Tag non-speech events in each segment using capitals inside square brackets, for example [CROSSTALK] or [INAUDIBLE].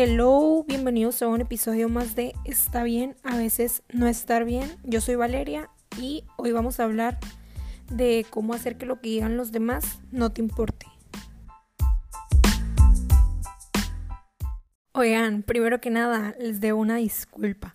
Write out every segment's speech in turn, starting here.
Hello, bienvenidos a un episodio más de Está bien, a veces no estar bien. Yo soy Valeria y hoy vamos a hablar de cómo hacer que lo que digan los demás no te importe. Oigan, primero que nada, les debo una disculpa,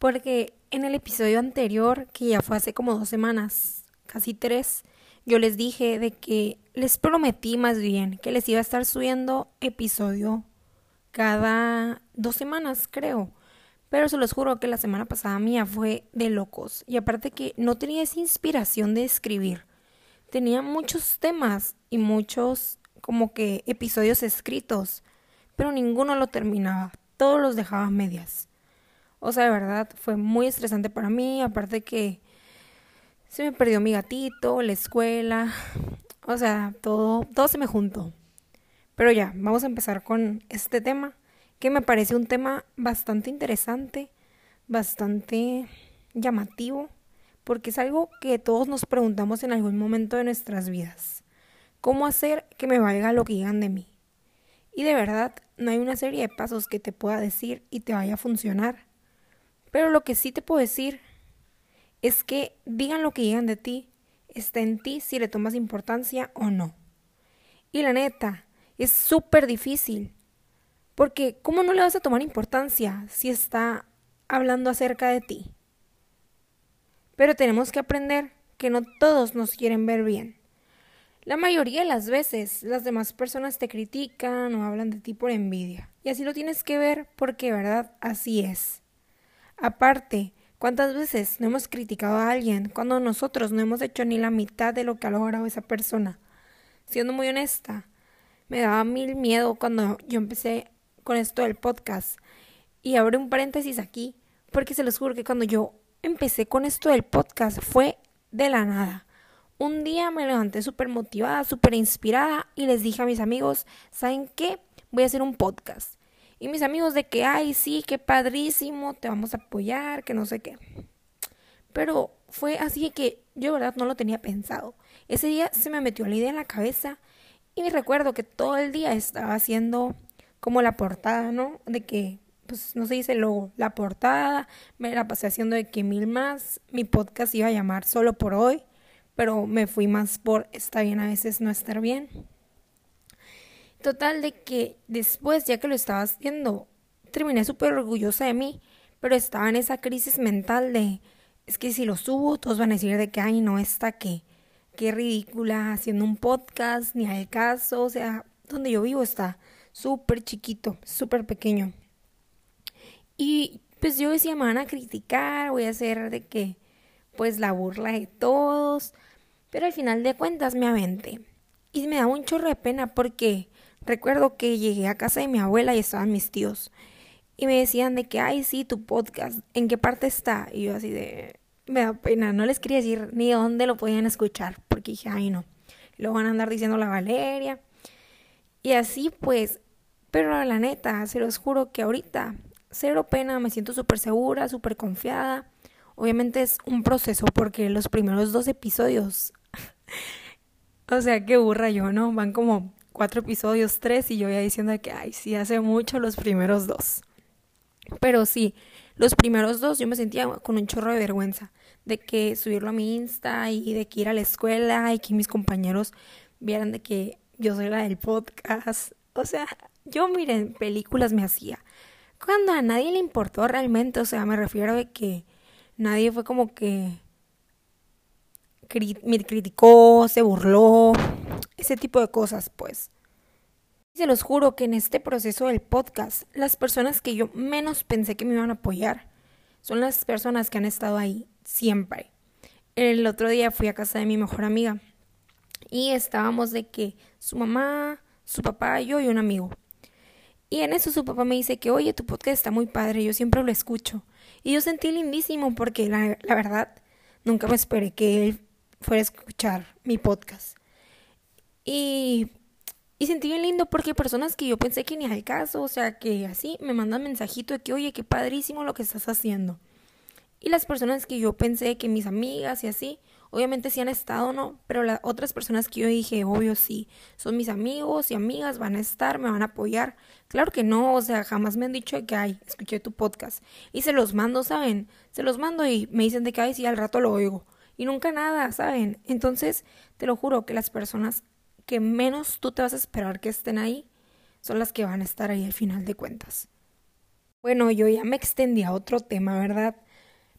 porque en el episodio anterior, que ya fue hace como dos semanas, casi tres, yo les dije de que les prometí más bien que les iba a estar subiendo episodio cada dos semanas, creo. Pero se los juro que la semana pasada mía fue de locos. Y aparte que no tenía esa inspiración de escribir. Tenía muchos temas y muchos como que episodios escritos. Pero ninguno lo terminaba. Todos los dejaba medias. O sea, de verdad, fue muy estresante para mí. Aparte que se me perdió mi gatito, la escuela. [LAUGHS] O sea, todo, todo se me juntó. Pero ya, vamos a empezar con este tema, que me parece un tema bastante interesante, bastante llamativo, porque es algo que todos nos preguntamos en algún momento de nuestras vidas. ¿Cómo hacer que me valga lo que digan de mí? Y de verdad, no hay una serie de pasos que te pueda decir y te vaya a funcionar. Pero lo que sí te puedo decir es que digan lo que digan de ti, está en ti si le tomas importancia o no. Y la neta, es súper difícil. Porque ¿cómo no le vas a tomar importancia si está hablando acerca de ti? Pero tenemos que aprender que no todos nos quieren ver bien. La mayoría de las veces las demás personas te critican o hablan de ti por envidia. Y así lo tienes que ver porque, ¿verdad? Así es. Aparte, ¿cuántas veces no hemos criticado a alguien cuando nosotros no hemos hecho ni la mitad de lo que ha logrado esa persona? Siendo muy honesta, me daba mil miedo cuando yo empecé con esto del podcast. Y abro un paréntesis aquí, porque se los juro que cuando yo empecé con esto del podcast fue de la nada. Un día me levanté súper motivada, súper inspirada y les dije a mis amigos, ¿saben qué? Voy a hacer un podcast. Y mis amigos de que, ay, sí, qué padrísimo, te vamos a apoyar, que no sé qué. Pero fue así que yo, verdad, no lo tenía pensado. Ese día se me metió la idea en la cabeza y recuerdo que todo el día estaba haciendo como la portada, ¿no? De que, pues no se dice luego, la portada, me la pasé haciendo de que mil más, mi podcast iba a llamar solo por hoy, pero me fui más por está bien a veces no estar bien. Total de que después, ya que lo estaba haciendo, terminé súper orgullosa de mí, pero estaba en esa crisis mental de, es que si lo subo, todos van a decir de que, ay, no, está que qué ridícula haciendo un podcast, ni hay caso, o sea, donde yo vivo está súper chiquito, súper pequeño. Y pues yo decía, me van a criticar, voy a hacer de que, pues la burla de todos, pero al final de cuentas me aventé. Y me da un chorro de pena porque recuerdo que llegué a casa de mi abuela y estaban mis tíos. Y me decían de que, ay, sí, tu podcast, ¿en qué parte está? Y yo así de, me da pena, no les quería decir ni dónde lo podían escuchar, porque dije, ay no, lo van a andar diciendo la Valeria. Y así pues, pero la neta, se los juro que ahorita, cero pena, me siento súper segura, súper confiada. Obviamente es un proceso porque los primeros dos episodios, [LAUGHS] o sea, qué burra yo, ¿no? Van como cuatro episodios, tres, y yo ya diciendo que, ay, sí, hace mucho los primeros dos. Pero sí, los primeros dos yo me sentía con un chorro de vergüenza de que subirlo a mi Insta y de que ir a la escuela y que mis compañeros vieran de que yo soy la del podcast. O sea, yo miren, películas me hacía. Cuando a nadie le importó realmente, o sea, me refiero a que nadie fue como que me criticó, se burló, ese tipo de cosas, pues. Se los juro que en este proceso del podcast, las personas que yo menos pensé que me iban a apoyar son las personas que han estado ahí siempre. El otro día fui a casa de mi mejor amiga y estábamos de que su mamá, su papá, yo y un amigo. Y en eso su papá me dice que, oye, tu podcast está muy padre, yo siempre lo escucho. Y yo sentí lindísimo porque la, verdad nunca me esperé que él fuera a escuchar mi podcast. Y y sentí bien lindo porque personas que yo pensé que ni al caso, o sea, que así me mandan mensajito de que, oye, qué padrísimo lo que estás haciendo. Y las personas que yo pensé que mis amigas y así, Obviamente sí han estado, ¿no? Pero las otras personas que yo dije, obvio sí, son mis amigos y amigas, van a estar, me van a apoyar. Claro que no, o sea, jamás me han dicho que, ay, escuché tu podcast. Y se los mando, ¿saben? Se los mando y me dicen de que, ay, sí, al rato lo oigo. Y nunca nada, ¿saben? Entonces, te lo juro que las personas que menos tú te vas a esperar que estén ahí son las que van a estar ahí al final de cuentas. Bueno, yo ya me extendí a otro tema, ¿verdad?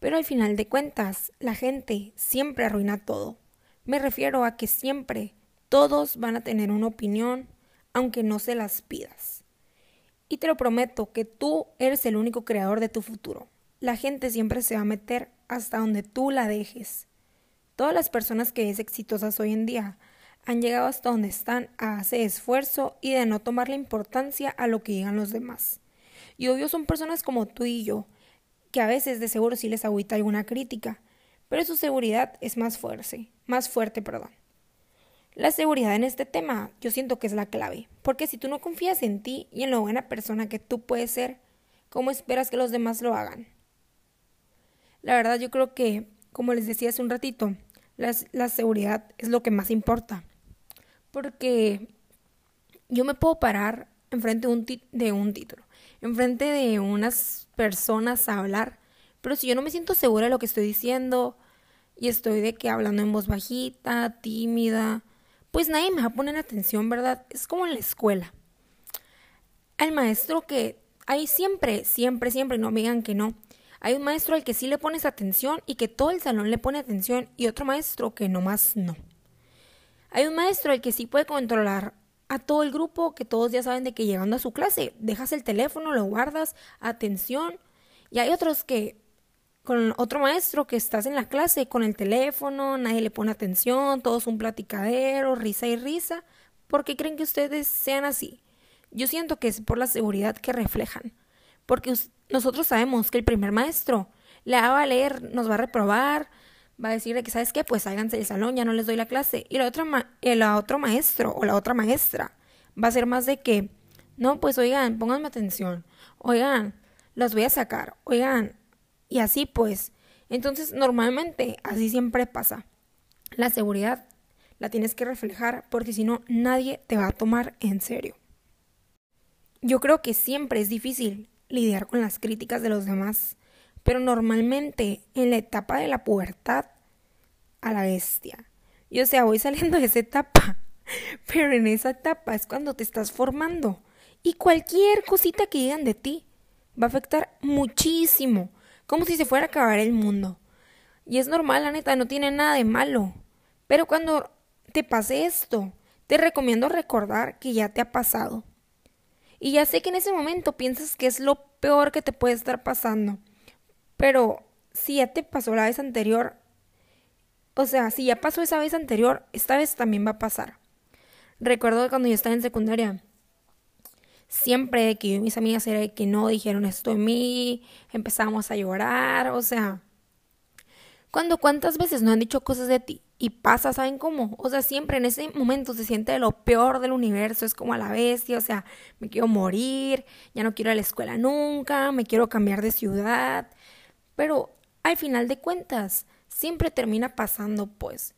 Pero al final de cuentas, la gente siempre arruina todo. Me refiero a que siempre todos van a tener una opinión, aunque no se las pidas. Y te lo prometo que tú eres el único creador de tu futuro. La gente siempre se va a meter hasta donde tú la dejes. Todas las personas que es exitosas hoy en día han llegado hasta donde están a hacer esfuerzo y de no tomar la importancia a lo que digan los demás. Y obvio son personas como tú y yo, que a veces de seguro sí les agüita alguna crítica, pero su seguridad es más fuerte, más fuerte, perdón. La seguridad en este tema yo siento que es la clave, porque si tú no confías en ti y en lo buena persona que tú puedes ser, ¿cómo esperas que los demás lo hagan? La verdad yo creo que, como les decía hace un ratito, la seguridad es lo que más importa porque yo me puedo parar enfrente de un, de un título, enfrente de unas personas a hablar, pero si yo no me siento segura de lo que estoy diciendo y estoy de que hablando en voz bajita, tímida, pues nadie me va a poner atención, ¿verdad? Es como en la escuela. Al maestro que hay siempre, siempre, siempre, no me digan que no. Hay un maestro al que sí le pones atención y que todo el salón le pone atención y otro maestro que nomás no. Hay un maestro el que sí puede controlar a todo el grupo, que todos ya saben de que llegando a su clase, dejas el teléfono, lo guardas, atención. Y hay otros que con otro maestro que estás en la clase con el teléfono, nadie le pone atención, todos un platicadero, risa y risa. ¿Por qué creen que ustedes sean así? Yo siento que es por la seguridad que reflejan. Porque nosotros sabemos que el primer maestro le va a leer, nos va a reprobar, va a decir que, ¿sabes qué? Pues háganse del salón, ya no les doy la clase. Y la otra el otro maestro o la otra maestra va a ser más de que, no, pues oigan, pónganme atención, oigan, las voy a sacar, oigan, y así pues. Entonces, normalmente, así siempre pasa. La seguridad la tienes que reflejar porque si no, nadie te va a tomar en serio. Yo creo que siempre es difícil lidiar con las críticas de los demás pero normalmente en la etapa de la pubertad a la bestia. Y o sea, voy saliendo de esa etapa, [LAUGHS] pero en esa etapa es cuando te estás formando y cualquier cosita que digan de ti va a afectar muchísimo, como si se fuera a acabar el mundo. Y es normal, la neta, no tiene nada de malo. Pero cuando te pase esto, te recomiendo recordar que ya te ha pasado. Y ya sé que en ese momento piensas que es lo peor que te puede estar pasando. Pero si ya te pasó la vez anterior, o sea, si ya pasó esa vez anterior, esta vez también va a pasar. Recuerdo que cuando yo estaba en secundaria, siempre que yo y mis amigas era que no dijeron esto en mí, empezamos a llorar, o sea, cuando cuántas veces no han dicho cosas de ti y pasa, ¿saben cómo? O sea, siempre en ese momento se siente lo peor del universo, es como a la bestia, o sea, me quiero morir, ya no quiero ir a la escuela nunca, me quiero cambiar de ciudad, pero al final de cuentas, siempre termina pasando, pues,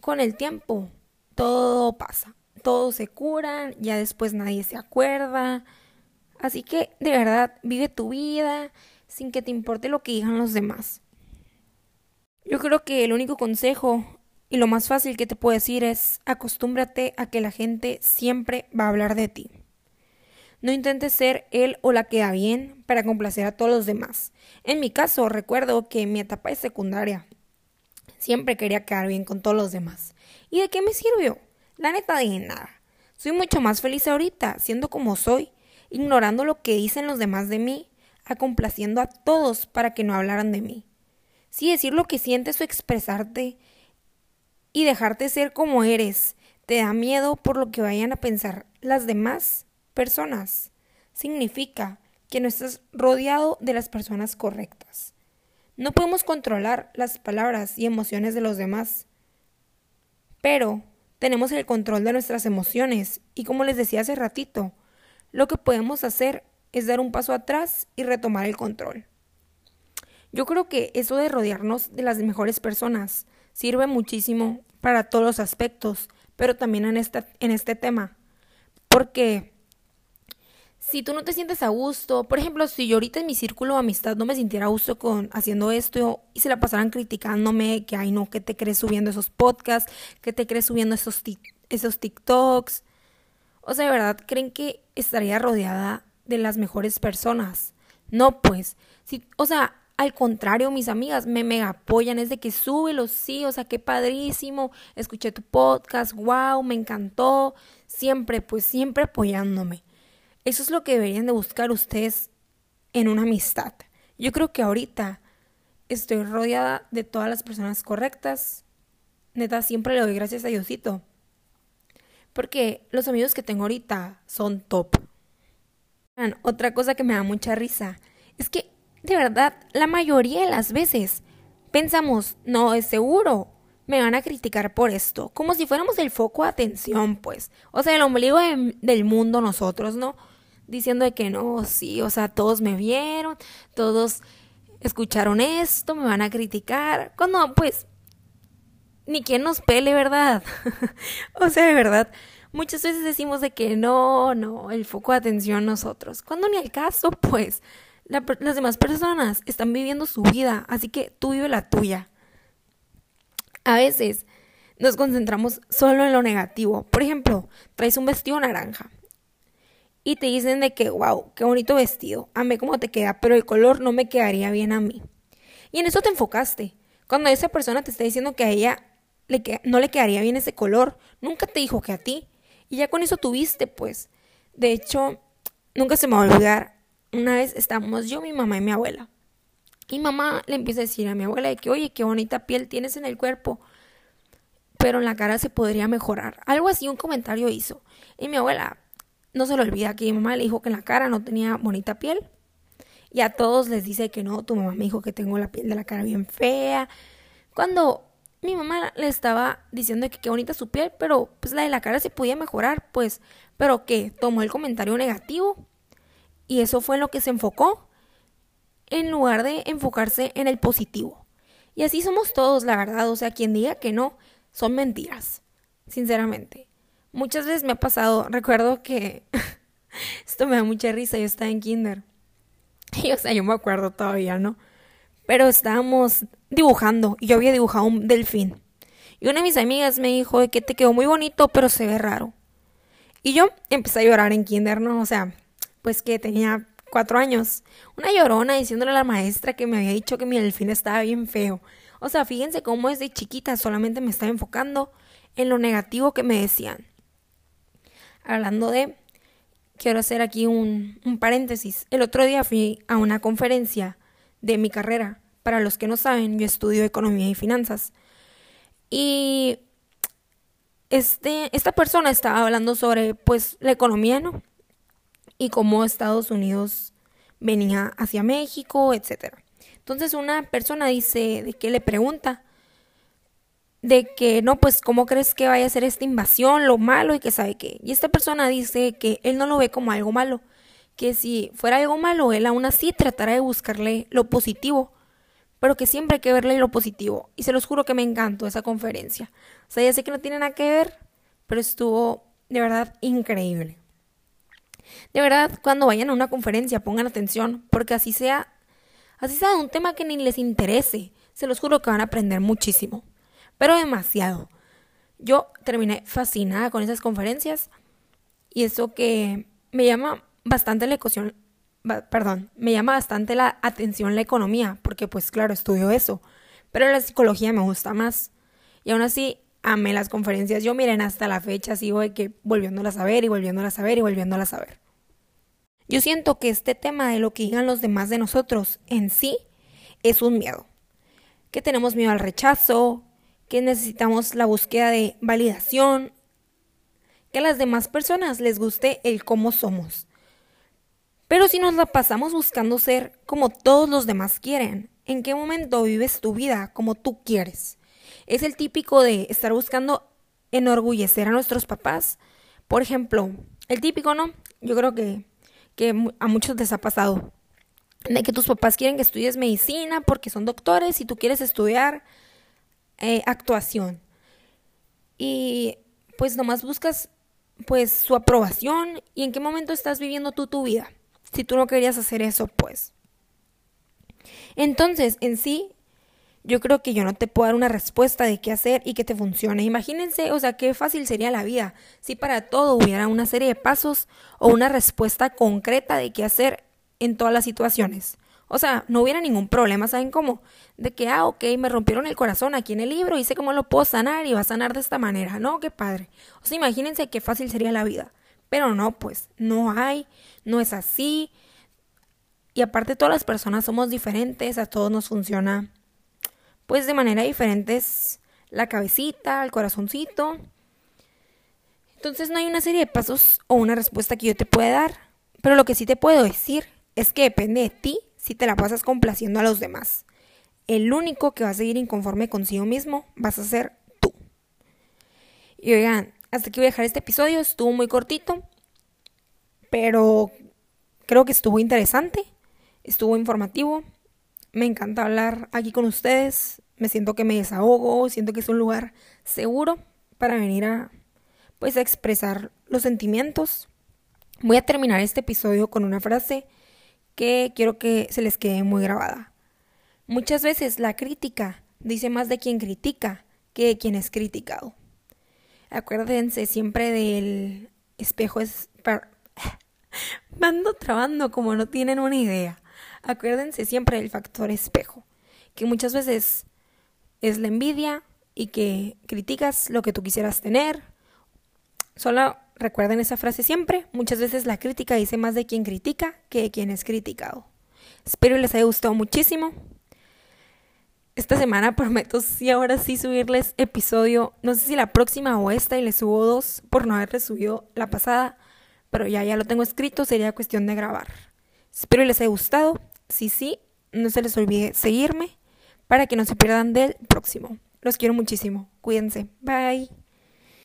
con el tiempo, todo pasa, todo se cura, ya después nadie se acuerda. Así que, de verdad, vive tu vida sin que te importe lo que digan los demás. Yo creo que el único consejo y lo más fácil que te puedo decir es acostúmbrate a que la gente siempre va a hablar de ti. No intentes ser él o la que da bien para complacer a todos los demás. En mi caso, recuerdo que en mi etapa de secundaria siempre quería quedar bien con todos los demás. ¿Y de qué me sirvió? La neta de nada. Soy mucho más feliz ahorita, siendo como soy, ignorando lo que dicen los demás de mí, acomplaciendo a todos para que no hablaran de mí. Sí, decir lo que sientes o expresarte y dejarte ser como eres, te da miedo por lo que vayan a pensar las demás personas. Significa que no estás rodeado de las personas correctas. No podemos controlar las palabras y emociones de los demás, pero tenemos el control de nuestras emociones y como les decía hace ratito, lo que podemos hacer es dar un paso atrás y retomar el control. Yo creo que eso de rodearnos de las mejores personas sirve muchísimo para todos los aspectos, pero también en, en este tema. Porque si tú no te sientes a gusto, por ejemplo, si yo ahorita en mi círculo de amistad no me sintiera a gusto con haciendo esto y se la pasaran criticándome que, ay no, que te crees subiendo esos podcasts, que te crees subiendo esos, esos TikToks. O sea, de verdad, ¿creen que estaría rodeada de las mejores personas? No, pues, si, o sea, al contrario, mis amigas me mega apoyan, es de que súbelo, sí, o sea, qué padrísimo, escuché tu podcast, wow, me encantó, siempre, pues siempre apoyándome. Eso es lo que deberían de buscar ustedes en una amistad. Yo creo que ahorita estoy rodeada de todas las personas correctas. Neta, siempre le doy gracias a Diosito. Porque los amigos que tengo ahorita son top. Otra cosa que me da mucha risa es que, de verdad, la mayoría de las veces pensamos, no, es seguro, me van a criticar por esto, como si fuéramos el foco de atención, pues. O sea, el ombligo del mundo nosotros, ¿no? Diciendo de que no, sí, o sea, todos me vieron, todos escucharon esto, me van a criticar. Cuando, pues, ni quien nos pele, ¿verdad? [LAUGHS] o sea, de verdad, muchas veces decimos de que no, no, el foco de atención nosotros. Cuando ni el caso, [LAUGHS] pues, las demás personas están viviendo su vida, así que tú vive la tuya. A veces nos concentramos solo en lo negativo. Por ejemplo, traes un vestido naranja y te dicen de que, wow, qué bonito vestido, amé cómo te queda, pero el color no me quedaría bien a mí. Y en eso te enfocaste. Cuando esa persona te está diciendo que a ella le no le quedaría bien ese color, nunca te dijo que a ti. Y ya con eso tuviste, pues. De hecho, nunca se me va a olvidar. Una vez estábamos yo, mi mamá y mi abuela. Y mamá le empieza a decir a mi abuela de que, oye, qué bonita piel tienes en el cuerpo, pero en la cara se podría mejorar. Algo así, un comentario hizo. Y mi abuela no se lo olvida que mi mamá le dijo que en la cara no tenía bonita piel. Y a todos les dice que no, tu mamá me dijo que tengo la piel de la cara bien fea. Cuando mi mamá le estaba diciendo que qué bonita su piel, pero pues la de la cara se podía mejorar, pues, pero que tomó el comentario negativo. Y eso fue lo que se enfocó en lugar de enfocarse en el positivo. Y así somos todos, la verdad. O sea, quien diga que no, son mentiras, sinceramente. Muchas veces me ha pasado, recuerdo que [LAUGHS] esto me da mucha risa, yo estaba en kinder. Y o sea, yo me acuerdo todavía, ¿no? Pero estábamos dibujando y yo había dibujado un delfín. Y una de mis amigas me dijo que te quedó muy bonito, pero se ve raro. Y yo empecé a llorar en kinder, ¿no? O sea, pues que tenía cuatro años, una llorona diciéndole a la maestra que me había dicho que mi delfín estaba bien feo. O sea, fíjense cómo desde chiquita solamente me estaba enfocando en lo negativo que me decían. Hablando de, quiero hacer aquí un, un paréntesis. El otro día fui a una conferencia de mi carrera. Para los que no saben, yo estudio economía y finanzas. Y este, esta persona estaba hablando sobre pues la economía, ¿no? y cómo Estados Unidos venía hacia México, etc. Entonces una persona dice de que le pregunta de que no, pues cómo crees que vaya a ser esta invasión, lo malo y que sabe qué. Y esta persona dice que él no lo ve como algo malo, que si fuera algo malo, él aún así tratará de buscarle lo positivo, pero que siempre hay que verle lo positivo. Y se los juro que me encantó esa conferencia. O sea, ya sé que no tiene nada que ver, pero estuvo de verdad increíble. De verdad, cuando vayan a una conferencia, pongan atención, porque así sea, así sea un tema que ni les interese, se los juro que van a aprender muchísimo, pero demasiado. Yo terminé fascinada con esas conferencias y eso que me llama bastante la ecuación, perdón, me llama bastante la atención la economía, porque pues claro, estudio eso, pero la psicología me gusta más. Y aún así, amé las conferencias. Yo miren, hasta la fecha sigo de que volviéndolas a ver y volviéndolas a ver y volviéndolas a ver. Yo siento que este tema de lo que digan los demás de nosotros en sí es un miedo. Que tenemos miedo al rechazo, que necesitamos la búsqueda de validación, que a las demás personas les guste el cómo somos. Pero si nos la pasamos buscando ser como todos los demás quieren, ¿en qué momento vives tu vida como tú quieres? Es el típico de estar buscando enorgullecer a nuestros papás. Por ejemplo, el típico, ¿no? Yo creo que que a muchos les ha pasado. De que tus papás quieren que estudies medicina porque son doctores y tú quieres estudiar eh, actuación. Y pues nomás buscas pues su aprobación y en qué momento estás viviendo tú tu vida. Si tú no querías hacer eso, pues. Entonces, en sí, yo creo que yo no te puedo dar una respuesta de qué hacer y que te funcione. Imagínense, o sea, qué fácil sería la vida si para todo hubiera una serie de pasos o una respuesta concreta de qué hacer en todas las situaciones. O sea, no hubiera ningún problema, ¿saben cómo? De que, ah, ok, me rompieron el corazón aquí en el libro y sé cómo lo puedo sanar y va a sanar de esta manera. No, qué padre. O sea, imagínense qué fácil sería la vida. Pero no, pues, no hay, no es así. Y aparte todas las personas somos diferentes, a todos nos funciona pues de manera diferente es la cabecita, el corazoncito. Entonces no hay una serie de pasos o una respuesta que yo te pueda dar, pero lo que sí te puedo decir es que depende de ti si te la pasas complaciendo a los demás. El único que va a seguir inconforme consigo mismo vas a ser tú. Y oigan, hasta aquí voy a dejar este episodio, estuvo muy cortito, pero creo que estuvo interesante, estuvo informativo. Me encanta hablar aquí con ustedes. Me siento que me desahogo, siento que es un lugar seguro para venir a pues a expresar los sentimientos. Voy a terminar este episodio con una frase que quiero que se les quede muy grabada. Muchas veces la crítica dice más de quien critica que de quien es criticado. Acuérdense siempre del espejo es... [LAUGHS] Me ando trabando como no tienen una idea. Acuérdense siempre del factor espejo, que muchas veces es la envidia y que criticas lo que tú quisieras tener. Solo recuerden esa frase siempre, muchas veces la crítica dice más de quien critica que de quien es criticado. Espero les haya gustado muchísimo. Esta semana [LAUGHS] prometo sí ahora sí subirles episodio, no sé si la próxima o esta y les subo dos por no haberles subido la pasada, pero ya ya lo tengo escrito, sería cuestión de grabar. Espero les haya gustado. Si sí, no se les olvide seguirme para que no se pierdan del próximo. Los quiero muchísimo. Cuídense. Bye.